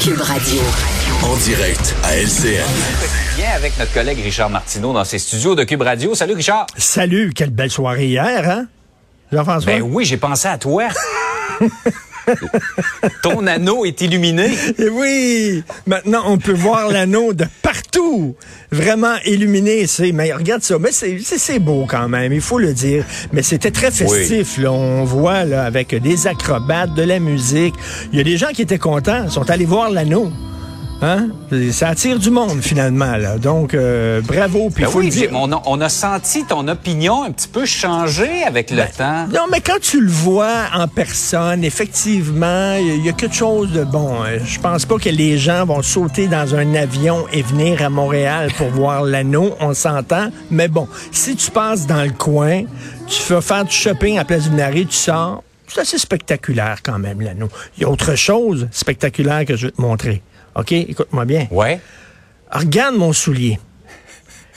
Cube Radio. En direct à LCN. Bien avec notre collègue Richard Martineau dans ses studios de Cube Radio. Salut Richard. Salut, quelle belle soirée hier, hein? Jean-François? Ben oui, j'ai pensé à toi. Ton anneau est illuminé. Et oui! Maintenant, on peut voir l'anneau de partout. Vraiment illuminé. C'est, mais regarde ça. Mais c'est, c'est, c'est beau quand même, il faut le dire. Mais c'était très festif, là. On voit, là, avec des acrobates, de la musique. Il y a des gens qui étaient contents, sont allés voir l'anneau. Hein? Ça attire du monde, finalement. Là. Donc, euh, bravo. Puis Ben faut oui, le dire. on a, on a senti ton opinion un petit peu changer avec le temps. Non, mais quand tu le vois en personne, effectivement, il y, a quelque chose de bon. Euh, Je pense pas que les gens vont sauter dans un avion et venir à Montréal pour voir l'anneau, on s'entend. Mais bon, si tu passes dans le coin, tu vas faire du shopping à Place du Nari, tu sors, c'est assez spectaculaire quand même, l'anneau. Il y a autre chose spectaculaire que je vais te montrer. OK? Écoute-moi bien. Ouais. Regarde mon soulier.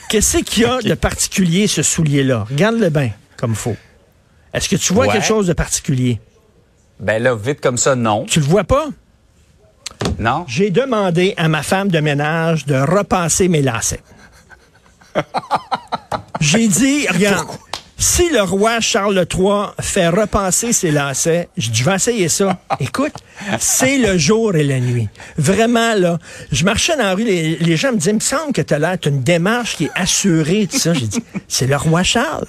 Qu'est-ce qu'il y a de particulier, ce soulier-là? Regarde-le bien, comme faut. Est-ce que tu vois Ouais. quelque chose de particulier? Ben là, vite comme ça, non. Tu le vois pas? Non? J'ai demandé à ma femme de ménage de repasser mes lacets. J'ai dit, regarde, si le roi Charles III fait repasser ses lacets, je dis, je vais essayer ça. Écoute, c'est le jour et la nuit. Vraiment, là, je marchais dans la rue, les, les gens me disaient, il me semble que tu as l'air, une démarche qui est assurée, tout ça. J'ai dit, c'est le roi Charles.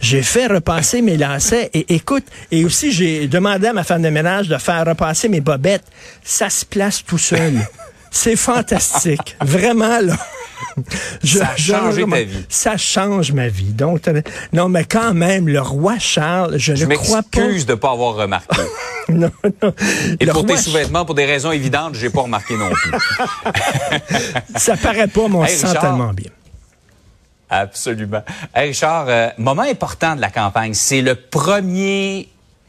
J'ai fait repasser mes lacets et écoute, et aussi j'ai demandé à ma femme de ménage de faire repasser mes bobettes. Ça se place tout seul. C'est fantastique. Vraiment, là. Je- Ça a je- changé je- ta vie. Ça change ma vie. Donc, non, mais quand même, le roi Charles, je, Je ne crois pas. m'excuse de ne pas avoir remarqué. Non, non. Et Le pour tes sous-vêtements, pour des raisons évidentes, j'ai pas remarqué non plus. Ça paraît pas, mais on Hey, se sent Richard. tellement bien. Absolument. Hey Richard, euh, moment important de la campagne, c'est le premier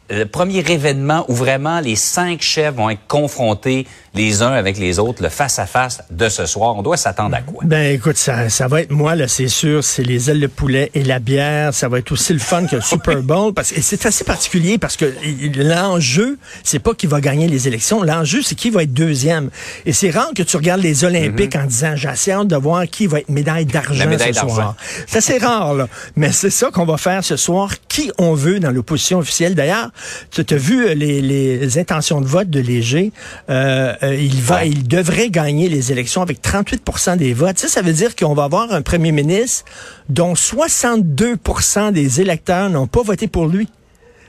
le premier événement où vraiment les cinq chefs vont être confrontés les uns avec les autres, le face-à-face de ce soir. On doit s'attendre à quoi? Ben écoute, ça, ça va être moi, là, c'est sûr, c'est les ailes de poulet et la bière. Ça va être aussi le fun que le Super Bowl. Parce que et c'est assez particulier parce que l'enjeu, c'est pas qui va gagner les élections. L'enjeu, c'est qui va être deuxième. Et c'est rare que tu regardes les Olympiques en disant j'ai assez hâte de voir qui va être médaille d'argent ce soir. C'est assez rare, là. Mais c'est ça qu'on va faire ce soir. Qui on veut dans l'opposition officielle. D'ailleurs, tu as vu euh, les, les intentions de vote de Léger. Euh, euh, il va, Ouais. il devrait gagner les élections avec 38% des votes. Ça, ça veut dire qu'on va avoir un premier ministre dont 62% des électeurs n'ont pas voté pour lui.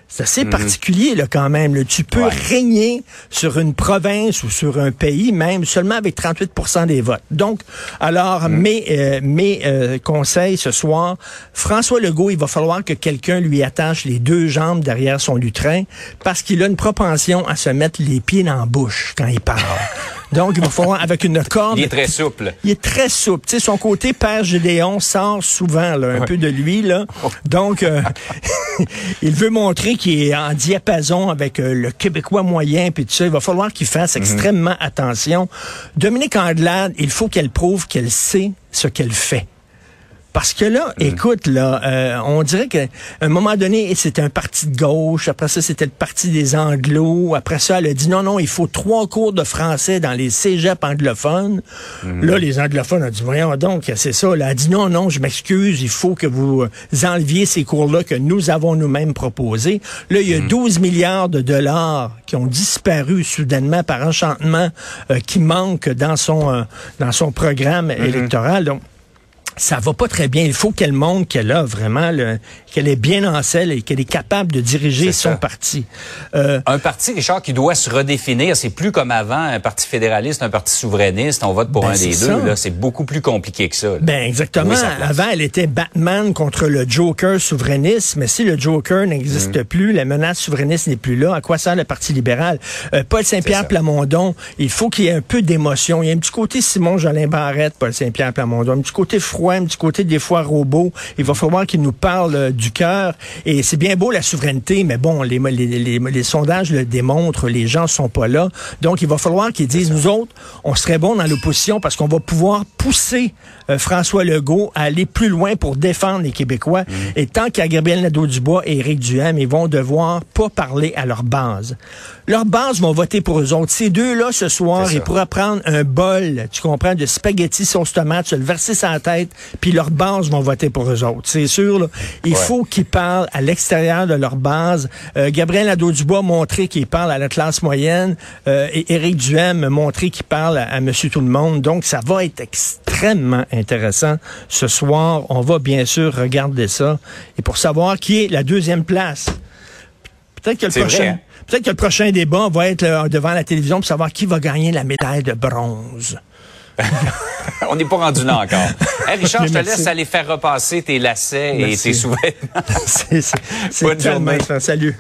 C'est assez particulier, là, quand même. là. Tu peux Ouais. régner sur une province ou sur un pays, même seulement avec 38 des votes. Donc, alors, mes, euh, mes euh, conseils ce soir, François Legault, il va falloir que quelqu'un lui attache les deux jambes derrière son lutrin parce qu'il a une propension à se mettre les pieds dans la bouche quand il parle. Donc, il va falloir, avec une corde... Il est très souple. Il est très souple. Tu sais, son côté père Gédéon sort souvent là, un peu de lui. là. Donc, euh, il veut montrer qu'il est en diapason avec euh, le Québécois moyen. Puis tout ça, il va falloir qu'il fasse extrêmement attention. Dominique Anglade, il faut qu'elle prouve qu'elle sait ce qu'elle fait. Parce que là, écoute, là, euh, on dirait qu'à un moment donné, c'était un parti de gauche, après ça, c'était le parti des Anglos, après ça, elle a dit non, non, il faut trois cours de français dans les cégeps anglophones. Là, les anglophones ont dit, voyons donc, c'est ça. Elle a dit non, non, je m'excuse, il faut que vous euh, enleviez ces cours-là que nous avons nous-mêmes proposés. Là, il y a 12 milliards de dollars qui ont disparu soudainement par enchantement, euh, qui manquent dans son, euh, dans son programme électoral. Donc, ça va pas très bien. Il faut qu'elle montre qu'elle a vraiment, le- qu'elle est bien en selle et qu'elle est capable de diriger son ça. parti. Euh, Un parti, Richard, qui doit se redéfinir. C'est plus comme avant, un parti fédéraliste, un parti souverainiste. On vote pour Ben, un des deux. ça. là. C'est beaucoup plus compliqué que ça. là. ben exactement. Oui. Avant, elle était Batman contre le Joker souverainiste, mais si le Joker n'existe Mm. plus, la menace souverainiste n'est plus là. À quoi sert le Parti libéral? Euh, Paul Saint-Pierre. Plamondon, il faut qu'il y ait un peu d'émotion. Il y a un petit côté Simon Jolin Barrette, Paul Saint-Pierre Plamondon, un petit côté froid. Du côté des fois robots. Il va falloir qu'ils nous parlent euh, du cœur. Et c'est bien beau la souveraineté, mais bon, les, les, les, sondages le démontrent, les gens sont pas là. Donc, il va falloir qu'ils disent, nous autres, on serait bon dans l'opposition parce qu'on va pouvoir pousser euh, François Legault à aller plus loin pour défendre les Québécois. Mhm. Et tant qu'à Gabriel Nadeau-Dubois et Éric Duhem, ils vont devoir pas parler à leur base. Leur base vont voter pour eux autres. Ces deux-là, ce soir, ils pourraient prendre un bol, tu comprends, de spaghetti sauce tomate, se le verser sur la tête, puis leur base vont voter pour eux autres. C'est sûr, là. il faut qu'ils parlent à l'extérieur de leur base. Euh, Gabriel Nadeau-Dubois montrer qu'il parle à la classe moyenne euh, et Éric Duhem montrer qu'il parle à, à Monsieur Tout-le-Monde. Donc, ça va être extrêmement intéressant. Ce soir, on va bien sûr regarder ça. Et pour savoir qui est la deuxième place, peut-être que le prochain... Hein? Peut-être que le prochain débat va être euh, devant la télévision pour savoir qui va gagner la médaille de bronze. On n'est pas rendu là encore. Richard, je te laisse aller faire repasser tes lacets et tes sous-vêtements. c'est Bonne journée. Salut.